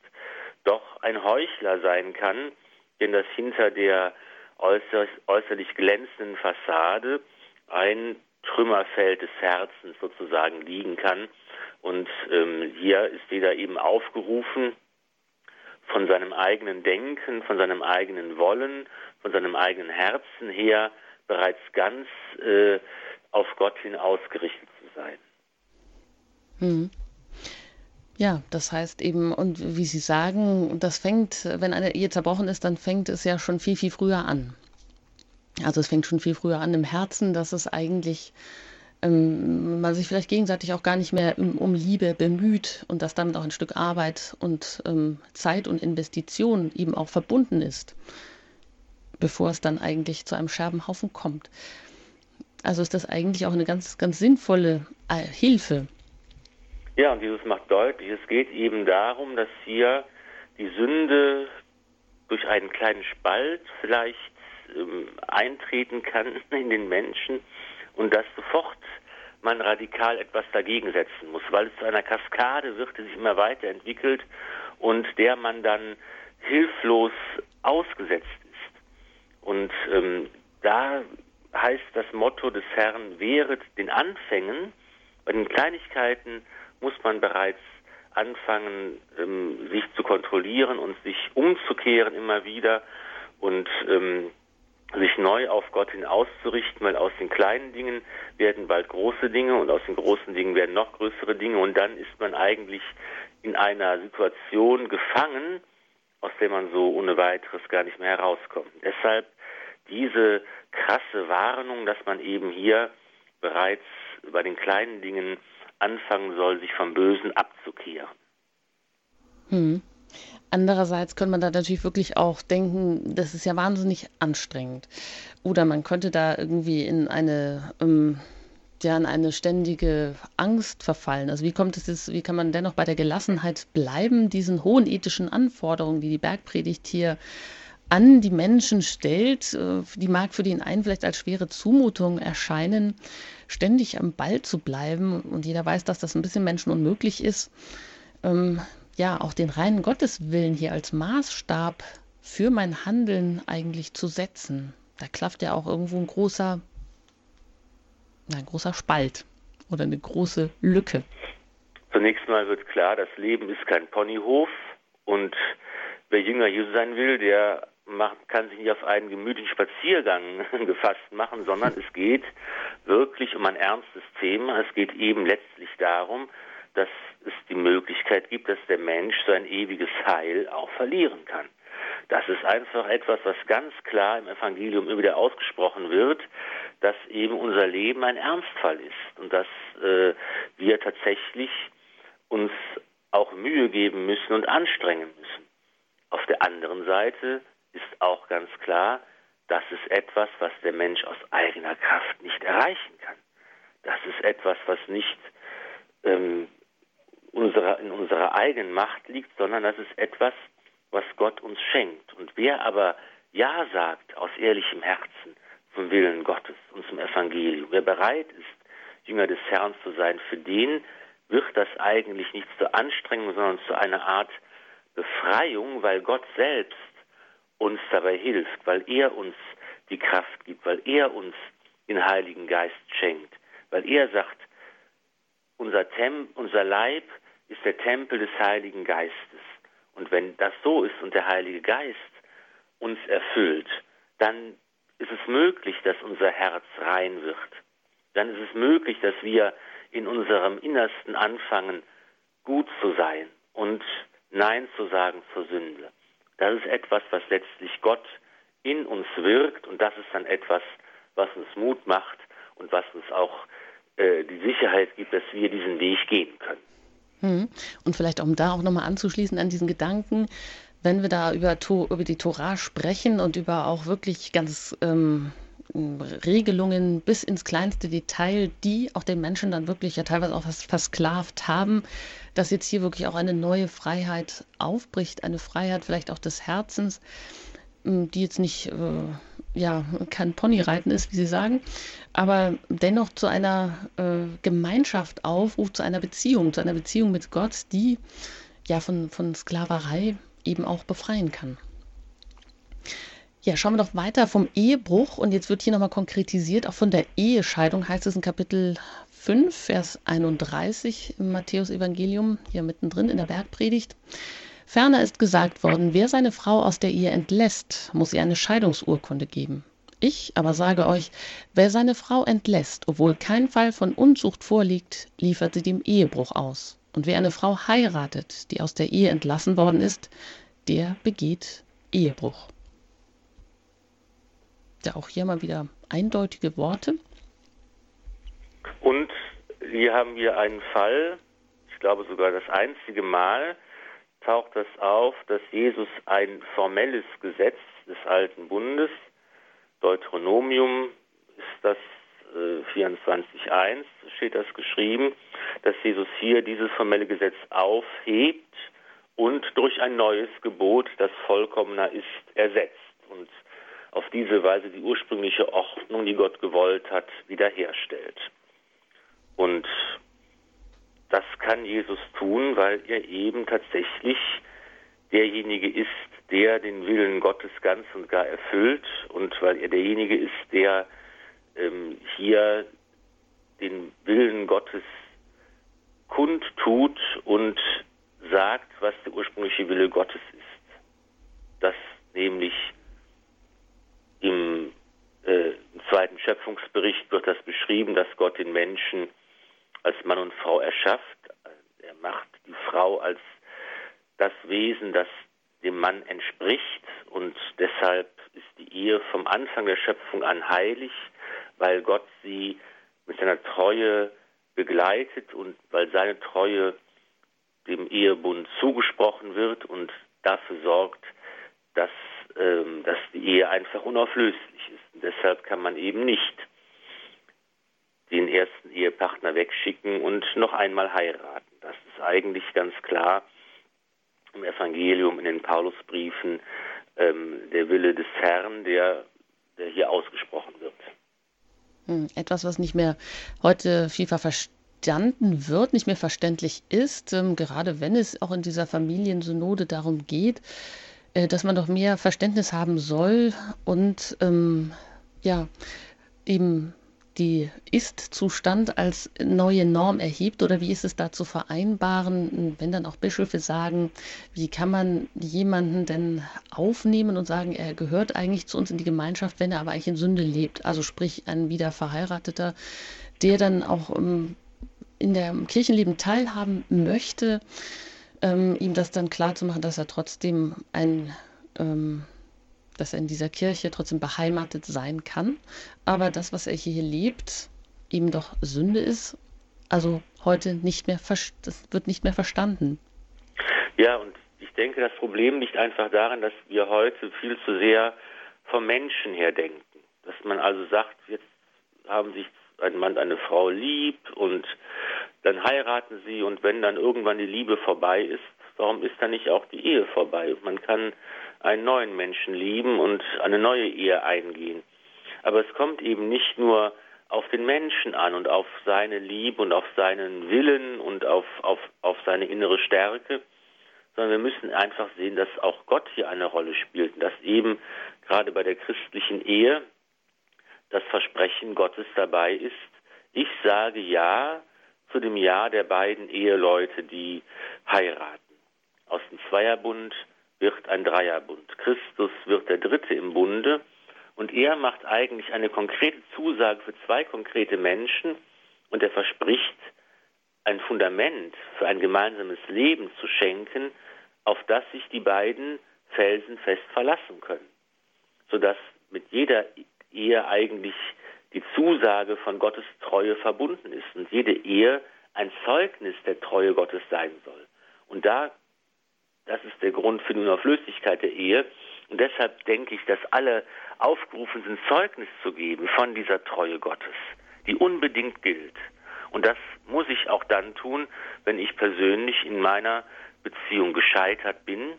doch ein Heuchler sein kann, denn dass hinter der äußerlich, äußerlich glänzenden Fassade ein Trümmerfeld des Herzens sozusagen liegen kann. Und ähm, hier ist jeder eben aufgerufen, von seinem eigenen Denken, von seinem eigenen Wollen, von seinem eigenen Herzen her bereits ganz äh, auf Gott hin ausgerichtet zu sein. Hm. Ja, das heißt eben, und wie Sie sagen, das fängt, wenn eine Ehe zerbrochen ist, dann fängt es ja schon viel, viel früher an. Also es fängt schon viel früher an im Herzen, dass es eigentlich ähm, man sich vielleicht gegenseitig auch gar nicht mehr um, um, Liebe bemüht und dass damit auch ein Stück Arbeit und ähm, Zeit und Investition eben auch verbunden ist bevor es dann eigentlich zu einem Scherbenhaufen kommt. Also ist das eigentlich auch eine ganz, ganz sinnvolle äh, Hilfe. Ja, und Jesus macht deutlich, es geht eben darum, dass hier die Sünde durch einen kleinen Spalt vielleicht ähm, eintreten kann [LAUGHS] in den Menschen und dass sofort man radikal etwas dagegen setzen muss, weil es zu einer Kaskade wird, die sich immer weiterentwickelt und der man dann hilflos ausgesetzt und ähm, da heißt das Motto des Herrn, wehret den Anfängen. Bei den Kleinigkeiten muss man bereits anfangen, ähm, sich zu kontrollieren und sich umzukehren immer wieder und ähm, sich neu auf Gott hin auszurichten, weil aus den kleinen Dingen werden bald große Dinge und aus den großen Dingen werden noch größere Dinge und dann ist man eigentlich in einer Situation gefangen, aus der man so ohne weiteres gar nicht mehr herauskommt. Deshalb diese krasse Warnung, dass man eben hier bereits bei den kleinen Dingen anfangen soll, sich vom Bösen abzukehren. Hm. Andererseits könnte man da natürlich wirklich auch denken, das ist ja wahnsinnig anstrengend. Oder man könnte da irgendwie in eine, ähm, ja, in eine ständige Angst verfallen. Also wie kommt es jetzt, wie kann man dennoch bei der Gelassenheit bleiben, diesen hohen ethischen Anforderungen, die die Bergpredigt hier an die Menschen stellt, äh, die mag für den einen vielleicht als schwere Zumutung erscheinen, ständig am Ball zu bleiben. Und jeder weiß, dass das ein bisschen menschenunmöglich ist. Ähm, ja, auch den reinen Gotteswillen hier als Maßstab für mein Handeln eigentlich zu setzen. Da klafft ja auch irgendwo ein großer, ein großer Spalt oder eine große Lücke. Zunächst mal wird klar, das Leben ist kein Ponyhof und wer Jünger Jesu sein will, der kann sich nicht auf einen gemütlichen Spaziergang [LAUGHS] gefasst machen, sondern es geht wirklich um ein ernstes Thema. Es geht eben letztlich darum, dass es die Möglichkeit gibt, dass der Mensch sein ewiges Heil auch verlieren kann. Das ist einfach etwas, was ganz klar im Evangelium immer wieder ausgesprochen wird, dass eben unser Leben ein Ernstfall ist und dass äh, wir tatsächlich uns auch Mühe geben müssen und anstrengen müssen. Auf der anderen Seite ist auch ganz klar, das ist etwas, was der Mensch aus eigener Kraft nicht erreichen kann. Das ist etwas, was nicht ähm, unserer, in unserer eigenen Macht liegt, sondern das ist etwas, was Gott uns schenkt. Und wer aber Ja sagt aus ehrlichem Herzen zum Willen Gottes und zum Evangelium, wer bereit ist, Jünger des Herrn zu sein, für den wird das eigentlich nicht zur Anstrengung, sondern zu einer Art Befreiung, weil Gott selbst uns dabei hilft, weil er uns die Kraft gibt, weil er uns den Heiligen Geist schenkt, weil er sagt, unser, Tem unser Leib ist der Tempel des Heiligen Geistes. Und wenn das so ist und der Heilige Geist uns erfüllt, dann ist es möglich, dass unser Herz rein wird. Dann ist es möglich, dass wir in unserem Innersten anfangen, gut zu sein und Nein zu sagen zur Sünde. Das ist etwas, was letztlich Gott in uns wirkt und das ist dann etwas, was uns Mut macht und was uns auch äh, die Sicherheit gibt, dass wir diesen Weg gehen können. Hm. Und vielleicht um da auch nochmal anzuschließen an diesen Gedanken, wenn wir da über, über die Tora sprechen und über auch wirklich ganz ähm, Regelungen bis ins kleinste Detail, die auch den Menschen dann wirklich ja teilweise auch versklavt haben, dass jetzt hier wirklich auch eine neue Freiheit aufbricht, eine Freiheit vielleicht auch des Herzens, die jetzt nicht äh, ja kein Ponyreiten ist, wie Sie sagen, aber dennoch zu einer äh, Gemeinschaft aufruft, zu einer Beziehung, zu einer Beziehung mit Gott, die ja von, von Sklaverei eben auch befreien kann. Ja, schauen wir doch weiter vom Ehebruch und jetzt wird hier nochmal konkretisiert, auch von der Ehescheidung heißt es in Kapitel 5, Vers 31 im Matthäus-Evangelium, hier mittendrin in der Bergpredigt. Ferner ist gesagt worden, wer seine Frau aus der Ehe entlässt, muss ihr eine Scheidungsurkunde geben. Ich aber sage euch, wer seine Frau entlässt, obwohl kein Fall von Unzucht vorliegt, liefert sie dem Ehebruch aus. Und wer eine Frau heiratet, die aus der Ehe entlassen worden ist, der begeht Ehebruch ja auch hier mal wieder eindeutige Worte. Und wir haben hier einen Fall, ich glaube sogar das einzige Mal, taucht das auf, dass Jesus ein formelles Gesetz des alten Bundes, Deuteronomium ist das äh, 24.1, steht das geschrieben, dass Jesus hier dieses formelle Gesetz aufhebt und durch ein neues Gebot, das vollkommener ist, ersetzt. Und auf diese Weise die ursprüngliche Ordnung, die Gott gewollt hat, wiederherstellt. Und das kann Jesus tun, weil er eben tatsächlich derjenige ist, der den Willen Gottes ganz und gar erfüllt und weil er derjenige ist, der ähm, hier den Willen Gottes kundtut und sagt, was der ursprüngliche Wille Gottes ist. Dass nämlich im, äh, zweiten Schöpfungsbericht wird das beschrieben, dass Gott den Menschen als Mann und Frau erschafft. Er macht die Frau als das Wesen, das dem Mann entspricht und deshalb ist die Ehe vom Anfang der Schöpfung an heilig, weil Gott sie mit seiner Treue begleitet und weil seine Treue dem Ehebund zugesprochen wird und dafür sorgt, dass ähm, dass die Ehe einfach unauflöslich ist. Und deshalb kann man eben nicht den ersten Ehepartner wegschicken und noch einmal heiraten. Das ist eigentlich ganz klar im Evangelium, in den Paulusbriefen ähm, der Wille des Herrn, der, der hier ausgesprochen wird. Hm, etwas, was nicht mehr heute vielfach verstanden wird, nicht mehr verständlich ist, ähm, gerade wenn es auch in dieser Familiensynode darum geht, dass man doch mehr Verständnis haben soll und ähm, ja, eben die Ist-Zustand als neue Norm erhebt oder wie ist es da zu vereinbaren, wenn dann auch Bischöfe sagen, wie kann man jemanden denn aufnehmen und sagen, er gehört eigentlich zu uns in die Gemeinschaft, wenn er aber eigentlich in Sünde lebt, also sprich ein wieder verheirateter, der dann auch ähm, in der Kirchenleben teilhaben möchte, ähm, ihm das dann klar zu machen, dass er trotzdem ein ähm, dass er in dieser Kirche trotzdem beheimatet sein kann, aber das, was er hier lebt, eben doch Sünde ist, also heute nicht mehr, das wird nicht mehr verstanden. Ja, und ich denke, das Problem liegt einfach darin, dass wir heute viel zu sehr vom Menschen her denken. Dass man also sagt, jetzt haben sich ein Mann eine Frau lieb und dann heiraten sie und wenn dann irgendwann die Liebe vorbei ist, warum ist dann nicht auch die Ehe vorbei? Man kann einen neuen Menschen lieben und eine neue Ehe eingehen. Aber es kommt eben nicht nur auf den Menschen an und auf seine Liebe und auf seinen Willen und auf, auf, auf seine innere Stärke, sondern wir müssen einfach sehen, dass auch Gott hier eine Rolle spielt und dass eben gerade bei der christlichen Ehe das Versprechen Gottes dabei ist. Ich sage Ja zu dem Ja der beiden Eheleute, die heiraten. Aus dem Zweierbund wird ein Dreierbund. Christus wird der Dritte im Bunde und er macht eigentlich eine konkrete Zusage für zwei konkrete Menschen und er verspricht, ein Fundament für ein gemeinsames Leben zu schenken, auf das sich die beiden felsenfest verlassen können, sodass mit jeder Ehe eigentlich die Zusage von Gottes Treue verbunden ist und jede Ehe ein Zeugnis der Treue Gottes sein soll. Und da das ist der Grund für die Unauflöslichkeit der Ehe. Und deshalb denke ich, dass alle aufgerufen sind, Zeugnis zu geben von dieser Treue Gottes, die unbedingt gilt. Und das muss ich auch dann tun, wenn ich persönlich in meiner Beziehung gescheitert bin.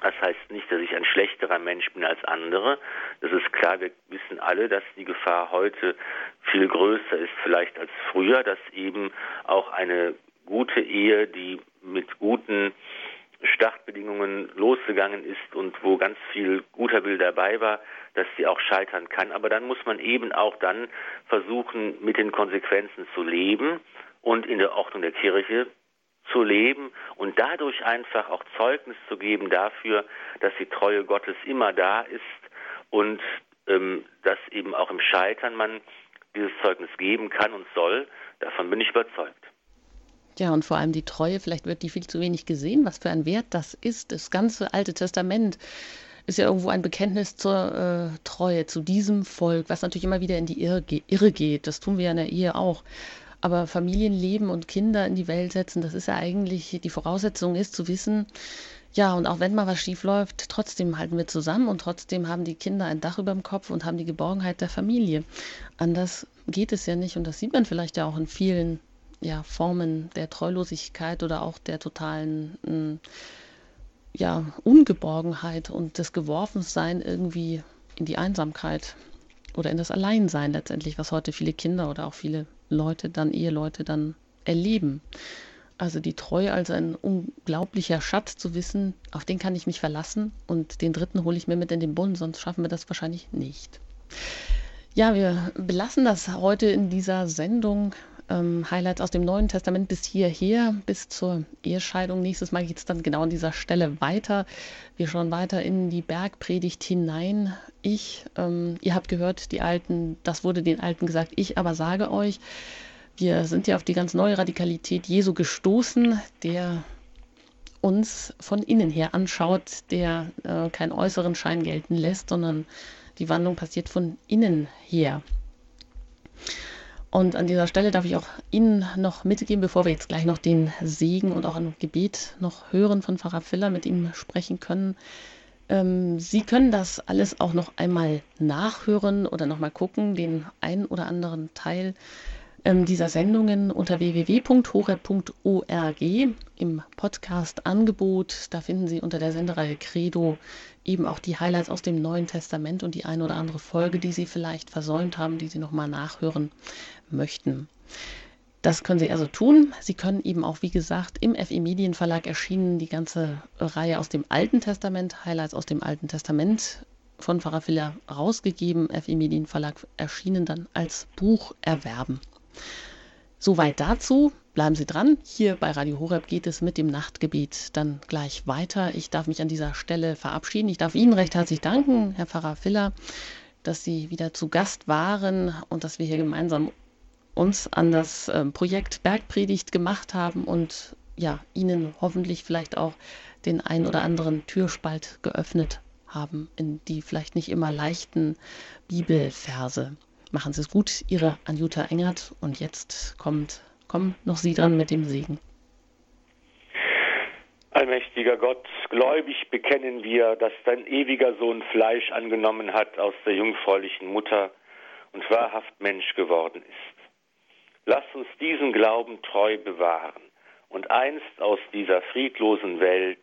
Das heißt nicht, dass ich ein schlechterer Mensch bin als andere. Das ist klar, wir wissen alle, dass die Gefahr heute viel größer ist vielleicht als früher, dass eben auch eine gute Ehe, die mit guten Startbedingungen losgegangen ist und wo ganz viel guter Will dabei war, dass sie auch scheitern kann. Aber dann muss man eben auch dann versuchen, mit den Konsequenzen zu leben und in der Ordnung der Kirche zu leben und dadurch einfach auch Zeugnis zu geben dafür, dass die Treue Gottes immer da ist und ähm, dass eben auch im Scheitern man dieses Zeugnis geben kann und soll. Davon bin ich überzeugt. Ja, und vor allem die Treue, vielleicht wird die viel zu wenig gesehen, was für ein Wert das ist. Das ganze Alte Testament ist ja irgendwo ein Bekenntnis zur äh, Treue zu diesem Volk, was natürlich immer wieder in die Irre, Irre geht. Das tun wir ja in der Ehe auch. Aber Familienleben und Kinder in die Welt setzen, das ist ja eigentlich die Voraussetzung ist zu wissen, ja, und auch wenn mal was schief läuft, trotzdem halten wir zusammen und trotzdem haben die Kinder ein Dach über dem Kopf und haben die Geborgenheit der Familie. Anders geht es ja nicht und das sieht man vielleicht ja auch in vielen ja, Formen der Treulosigkeit oder auch der totalen hm, ja, Ungeborgenheit und des Geworfensein irgendwie in die Einsamkeit oder in das Alleinsein letztendlich, was heute viele Kinder oder auch viele Leute dann, Eheleute dann erleben. Also die Treue als ein unglaublicher Schatz zu wissen, auf den kann ich mich verlassen und den dritten hole ich mir mit in den Bund, sonst schaffen wir das wahrscheinlich nicht. Ja, wir belassen das heute in dieser Sendung ähm, Highlights aus dem Neuen Testament bis hierher, bis zur Ehescheidung. Nächstes Mal geht es dann genau an dieser Stelle weiter. Wir schauen weiter in die Bergpredigt hinein. Ich, ähm, ihr habt gehört, die Alten, das wurde den Alten gesagt, ich aber sage euch, wir sind ja auf die ganz neue Radikalität Jesu gestoßen, der uns von innen her anschaut, der äh, keinen äußeren Schein gelten lässt, sondern die Wandlung passiert von innen her. Und an dieser Stelle darf ich auch Ihnen noch mitgeben, bevor wir jetzt gleich noch den Segen und auch ein Gebet noch hören von Pfarrer Filler, mit ihm sprechen können. Ähm, Sie können das alles auch noch einmal nachhören oder nochmal gucken, den einen oder anderen Teil dieser Sendungen unter www.hore.org im Podcast-Angebot. Da finden Sie unter der Sendereihe Credo eben auch die Highlights aus dem Neuen Testament und die eine oder andere Folge, die Sie vielleicht versäumt haben, die Sie nochmal nachhören möchten. Das können Sie also tun. Sie können eben auch, wie gesagt, im FE Medienverlag erschienen die ganze Reihe aus dem Alten Testament, Highlights aus dem Alten Testament von Pfarrer Filler rausgegeben, FI Medienverlag erschienen dann als Buch erwerben. Soweit dazu. Bleiben Sie dran. Hier bei Radio Horeb geht es mit dem Nachtgebet dann gleich weiter. Ich darf mich an dieser Stelle verabschieden. Ich darf Ihnen recht herzlich danken, Herr Pfarrer Filler, dass Sie wieder zu Gast waren und dass wir hier gemeinsam uns an das ähm, Projekt Bergpredigt gemacht haben und ja, Ihnen hoffentlich vielleicht auch den ein oder anderen Türspalt geöffnet haben in die vielleicht nicht immer leichten Bibelverse. Machen Sie es gut, Ihre Anjuta Engert. Und jetzt kommt, kommen noch Sie dran mit dem Segen. Allmächtiger Gott, gläubig bekennen wir, dass dein ewiger Sohn Fleisch angenommen hat aus der jungfräulichen Mutter und wahrhaft Mensch geworden ist. Lass uns diesen Glauben treu bewahren und einst aus dieser friedlosen Welt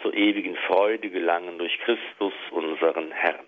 zur ewigen Freude gelangen durch Christus, unseren Herrn.